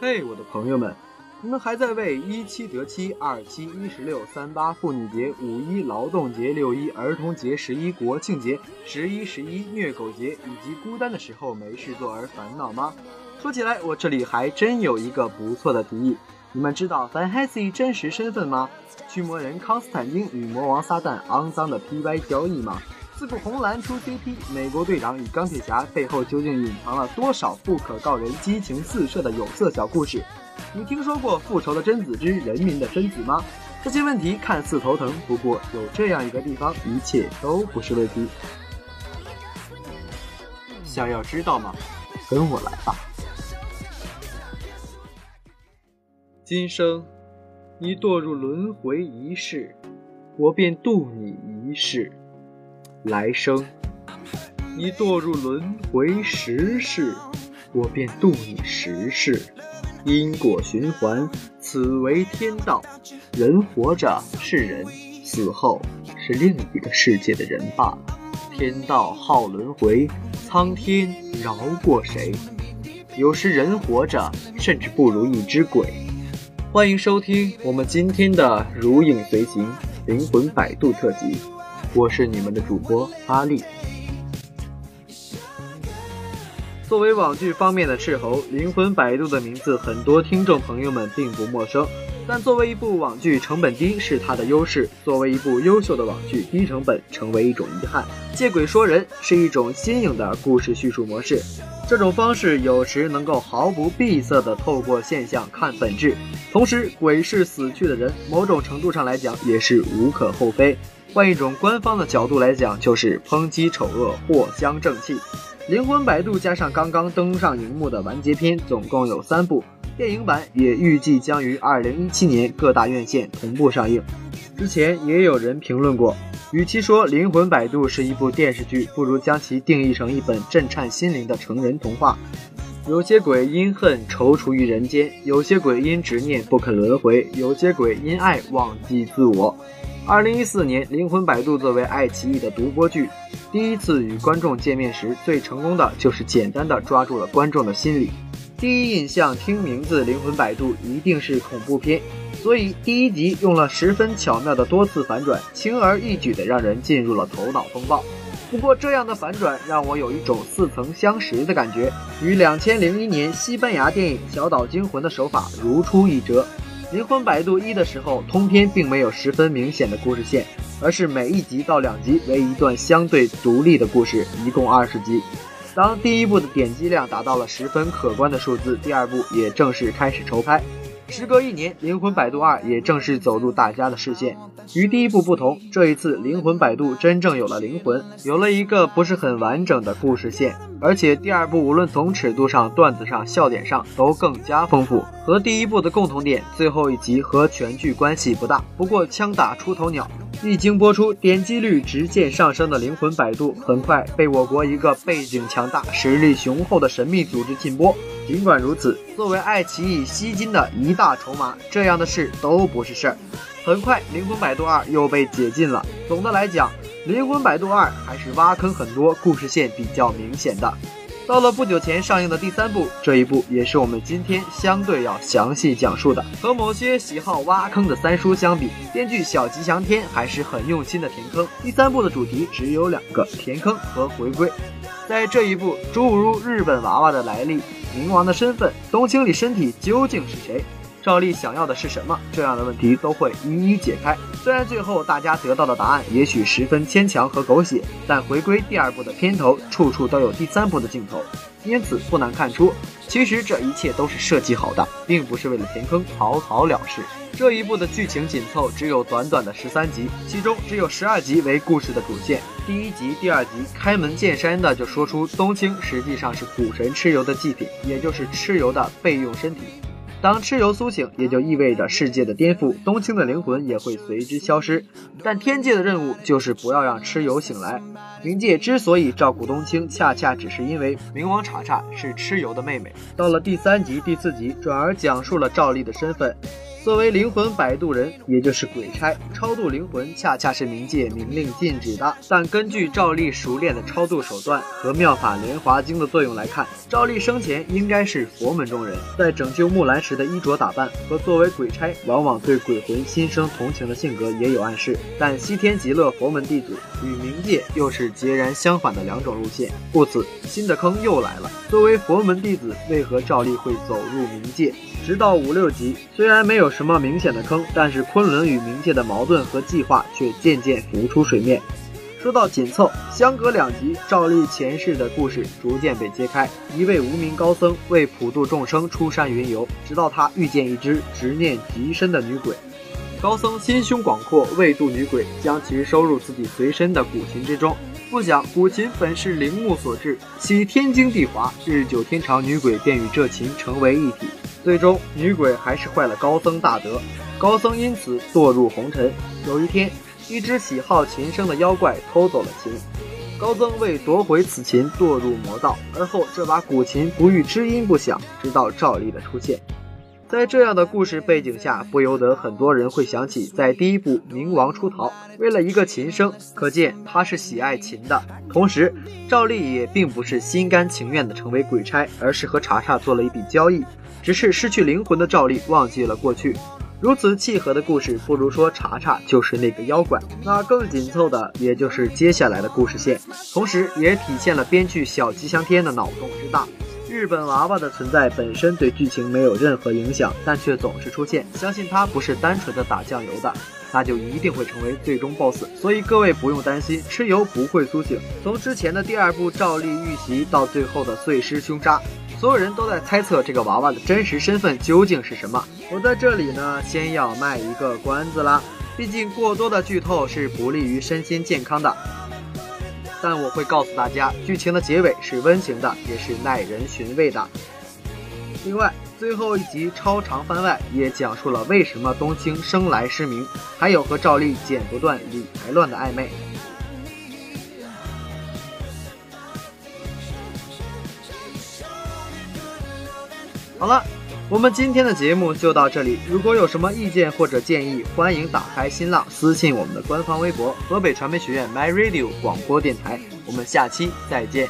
嘿，我的朋友们，你们还在为一七得七、二七一十六、三八妇女节、五一劳动节、六一儿童节、十一国庆节、十一十一虐狗节以及孤单的时候没事做而烦恼吗？说起来，我这里还真有一个不错的提议。你们知道凡海西真实身份吗？驱魔人康斯坦丁与魔王撒旦肮脏的 PY 交易吗？四部红蓝出 CP，美国队长与钢铁侠背后究竟隐藏了多少不可告人、激情四射的有色小故事？你听说过复仇的贞子之人民的贞子吗？这些问题看似头疼，不过有这样一个地方，一切都不是问题。想要知道吗？跟我来吧。今生，你堕入轮回一世，我便渡你一世。来生，你堕入轮回十世，我便渡你十世。因果循环，此为天道。人活着是人，死后是另一个世界的人罢了。天道好轮回，苍天饶过谁？有时人活着，甚至不如一只鬼。欢迎收听我们今天的《如影随形》灵魂摆渡特辑。我是你们的主播阿丽。作为网剧方面的斥候，《灵魂摆渡》的名字很多听众朋友们并不陌生。但作为一部网剧，成本低是它的优势；作为一部优秀的网剧，低成本成为一种遗憾。借鬼说人是一种新颖的故事叙述模式，这种方式有时能够毫不闭塞地透过现象看本质。同时，鬼是死去的人，某种程度上来讲也是无可厚非。换一种官方的角度来讲，就是抨击丑恶，藿香正气。《灵魂摆渡》加上刚刚登上荧幕的完结篇，总共有三部，电影版也预计将于二零一七年各大院线同步上映。之前也有人评论过，与其说《灵魂摆渡》是一部电视剧，不如将其定义成一本震颤心灵的成人童话。有些鬼因恨踌躇于人间，有些鬼因执念不肯轮回，有些鬼因爱忘记自我。二零一四年，《灵魂摆渡》作为爱奇艺的独播剧，第一次与观众见面时，最成功的就是简单的抓住了观众的心理。第一印象，听名字《灵魂摆渡》一定是恐怖片，所以第一集用了十分巧妙的多次反转，轻而易举的让人进入了头脑风暴。不过，这样的反转让我有一种似曾相识的感觉，与两千零一年西班牙电影《小岛惊魂》的手法如出一辙。灵魂摆渡一的时候，通篇并没有十分明显的故事线，而是每一集到两集为一段相对独立的故事，一共二十集。当第一部的点击量达到了十分可观的数字，第二部也正式开始筹拍。时隔一年，《灵魂摆渡二》也正式走入大家的视线。与第一部不同，这一次《灵魂摆渡》真正有了灵魂，有了一个不是很完整的故事线。而且第二部无论从尺度上、段子上、笑点上都更加丰富。和第一部的共同点，最后一集和全剧关系不大。不过枪打出头鸟，一经播出，点击率直线上升的《灵魂摆渡》很快被我国一个背景强大、实力雄厚的神秘组织禁播。尽管如此，作为爱奇艺吸金的一大筹码，这样的事都不是事儿。很快，《灵魂摆渡二》又被解禁了。总的来讲，《灵魂摆渡二》还是挖坑很多，故事线比较明显的。到了不久前上映的第三部，这一部也是我们今天相对要详细讲述的。和某些喜好挖坑的三叔相比，编剧小吉祥天还是很用心的填坑。第三部的主题只有两个：填坑和回归。在这一部，诸如日本娃娃的来历。冥王的身份，冬青里身体究竟是谁？赵丽想要的是什么？这样的问题都会一一解开。虽然最后大家得到的答案也许十分牵强和狗血，但回归第二部的片头，处处都有第三部的镜头，因此不难看出，其实这一切都是设计好的，并不是为了填坑草草了事。这一部的剧情紧凑，只有短短的十三集，其中只有十二集为故事的主线。第一集、第二集开门见山的就说出冬青实际上是古神蚩尤的祭品，也就是蚩尤的备用身体。当蚩尤苏醒，也就意味着世界的颠覆，冬青的灵魂也会随之消失。但天界的任务就是不要让蚩尤醒来。冥界之所以照顾冬青，恰恰只是因为冥王查查是蚩尤的妹妹。到了第三集、第四集，转而讲述了赵丽的身份。作为灵魂摆渡人，也就是鬼差，超度灵魂恰恰是冥界明令禁止的。但根据赵丽熟练的超度手段和妙法莲华经的作用来看，赵丽生前应该是佛门中人。在拯救木兰时的衣着打扮和作为鬼差往往对鬼魂心生同情的性格也有暗示。但西天极乐佛门弟子与冥界又是截然相反的两种路线，故此新的坑又来了。作为佛门弟子，为何照例会走入冥界？直到五六集，虽然没有什么明显的坑，但是昆仑与冥界的矛盾和计划却渐渐浮出水面。说到紧凑，相隔两集，赵丽前世的故事逐渐被揭开。一位无名高僧为普度众生出山云游，直到他遇见一只执念极深的女鬼。高僧心胸广阔，为渡女鬼，将其收入自己随身的古琴之中。不想古琴本是灵木所制，其天经地华，日久天长，女鬼便与这琴成为一体。最终，女鬼还是坏了高僧大德，高僧因此堕入红尘。有一天，一只喜好琴声的妖怪偷走了琴，高僧为夺回此琴，堕入魔道。而后，这把古琴不遇知音不响，直到赵丽的出现。在这样的故事背景下，不由得很多人会想起，在第一部《冥王出逃》，为了一个琴声，可见他是喜爱琴的。同时，赵丽也并不是心甘情愿的成为鬼差，而是和查查做了一笔交易。只是失去灵魂的赵丽忘记了过去，如此契合的故事，不如说查查就是那个妖怪。那更紧凑的，也就是接下来的故事线，同时也体现了编剧小吉祥天的脑洞之大。日本娃娃的存在本身对剧情没有任何影响，但却总是出现，相信它不是单纯的打酱油的，那就一定会成为最终 BOSS。所以各位不用担心，蚩尤不会苏醒。从之前的第二部赵丽遇袭到最后的碎尸凶杀。所有人都在猜测这个娃娃的真实身份究竟是什么。我在这里呢，先要卖一个关子啦，毕竟过多的剧透是不利于身心健康的。但我会告诉大家，剧情的结尾是温情的，也是耐人寻味的。另外，最后一集超长番外也讲述了为什么冬青生来失明，还有和赵丽剪不断理还乱的暧昧。好了，我们今天的节目就到这里。如果有什么意见或者建议，欢迎打开新浪私信我们的官方微博“河北传媒学院 My Radio 广播电台”。我们下期再见。